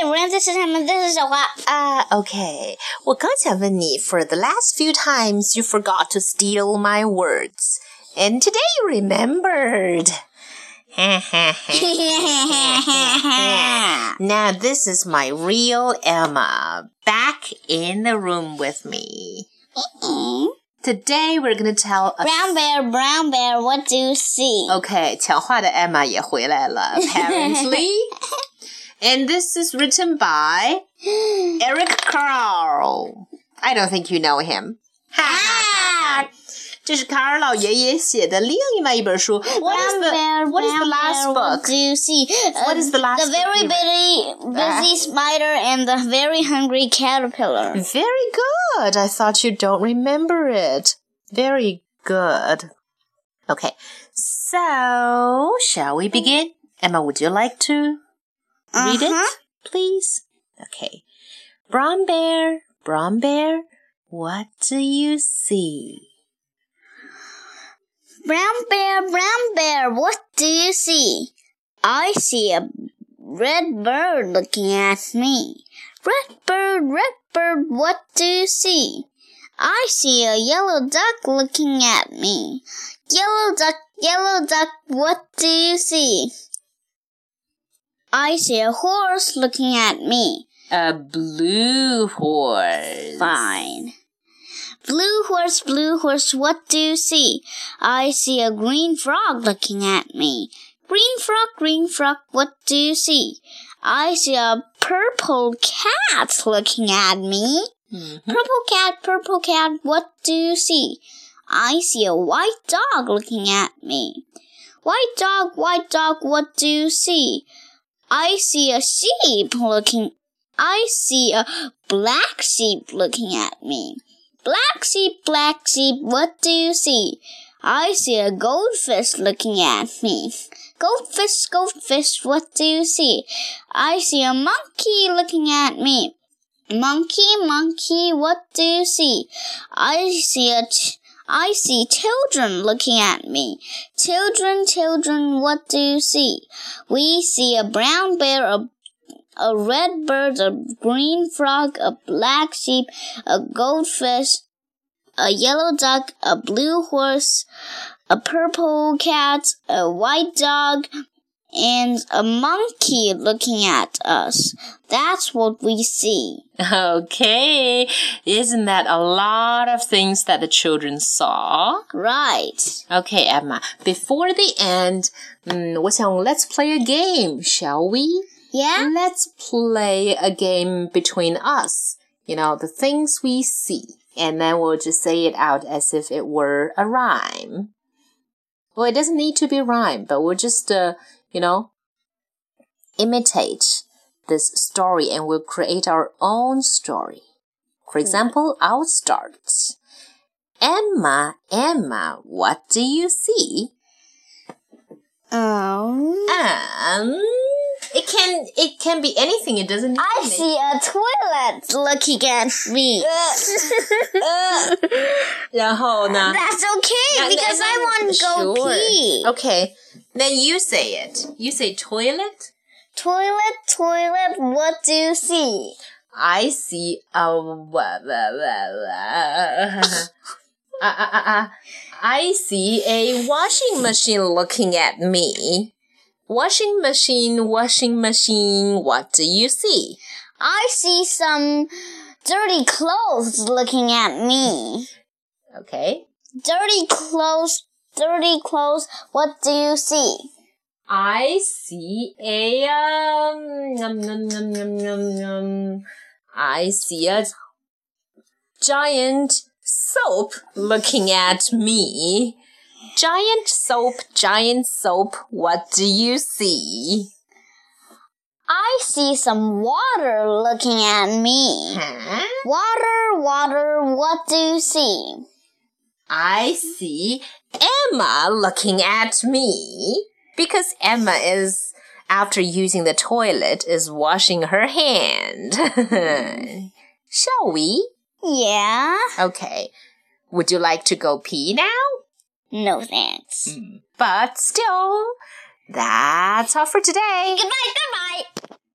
有人在吃他们，这是小花。 Ah, okay. 我刚想问你, for the last few times you forgot to steal my words. And today you remembered. now this is my real Emma back in the room with me. Today we're gonna tell a brown bear, brown bear, what do you see? Okay, 讲话的 Emma 也回来了 apparently. and this is written by Eric Carle. I don't think you know him. 哈哈哈哈！这是卡尔老爷爷写的另外一本书。What ah! is the What is the last book? Do you see? What uh, is the last? The very busy busy ah. spider and the very hungry caterpillar. Very good. I thought you don't remember it. Very good. Okay. So shall we begin? Emma, would you like to? Read Uh-huh. it, please? Okay. Brown bear, brown bear, what do you see? Brown bear, brown bear, what do you see? I see a red bird looking at me. Red bird, red bird, what do you see? I see a yellow duck looking at me. Yellow duck, yellow duck, what do you see? I see a horse looking at me. A blue horse. Fine. Blue horse, blue horse, what do you see? I see a green frog looking at me. Green frog, green frog, what do you see? I see a purple cat looking at me. Mhm. Purple cat, purple cat, what do you see? I see a white dog looking at me. White dog, white dog, what do you see? I see a sheep looking I see a black sheep looking at me. Black sheep, black sheep, what do you see? I see a goldfish looking at me. Goldfish, goldfish, what do you see? I see a monkey looking at me. Monkey, monkey, what do you see? I see a ch- I see children looking at me. Children, children, what do you see? We see a brown bear, a a red bird, a green frog, a black sheep, a goldfish, a yellow duck, a blue horse, a purple cat, a white dog, and a monkey looking at us. That's what we see. Okay, isn't that a lot of things that the children saw? Right. Okay, Emma, before the end, mm, 我想 let's play a game, shall we? Yeah? Let's play a game between us. You know, the things we see. And then we'll just say it out as if it were a rhyme. Well, it doesn't need to be a rhyme, but we'll just, uh, you know, imitate this story and we'll create our own story. For example, I'll start. Emma, Emma, what do you see? Um, Um, it can it can be anything. It doesn't. Need I to make- see a toilet looking at me. Uh, 然后呢 That's okay Yeah, because then- I want to go Sure. pee. Okay, then you say it. You say toilet. Toilet, toilet, what do you see? I see a uh, uh, uh. I see a washing machine looking at me. Washing machine, washing machine. What do you see? I see some dirty clothes looking at me. Okay. Dirty clothes, dirty clothes, what do you see? I see a um num, num, num, num, num, num. I see a giant soap looking at me. Giant soap, giant soap, what do you see? I see some water looking at me. Huh? Water, water, what do you see? I see Emma looking at me because Emma is after using the toilet is washing her hand. Shall we? Yeah? Okay. Would you like to go pee now? No thanks. Hmm. But still, that's all for today. Goodbye, goodbye.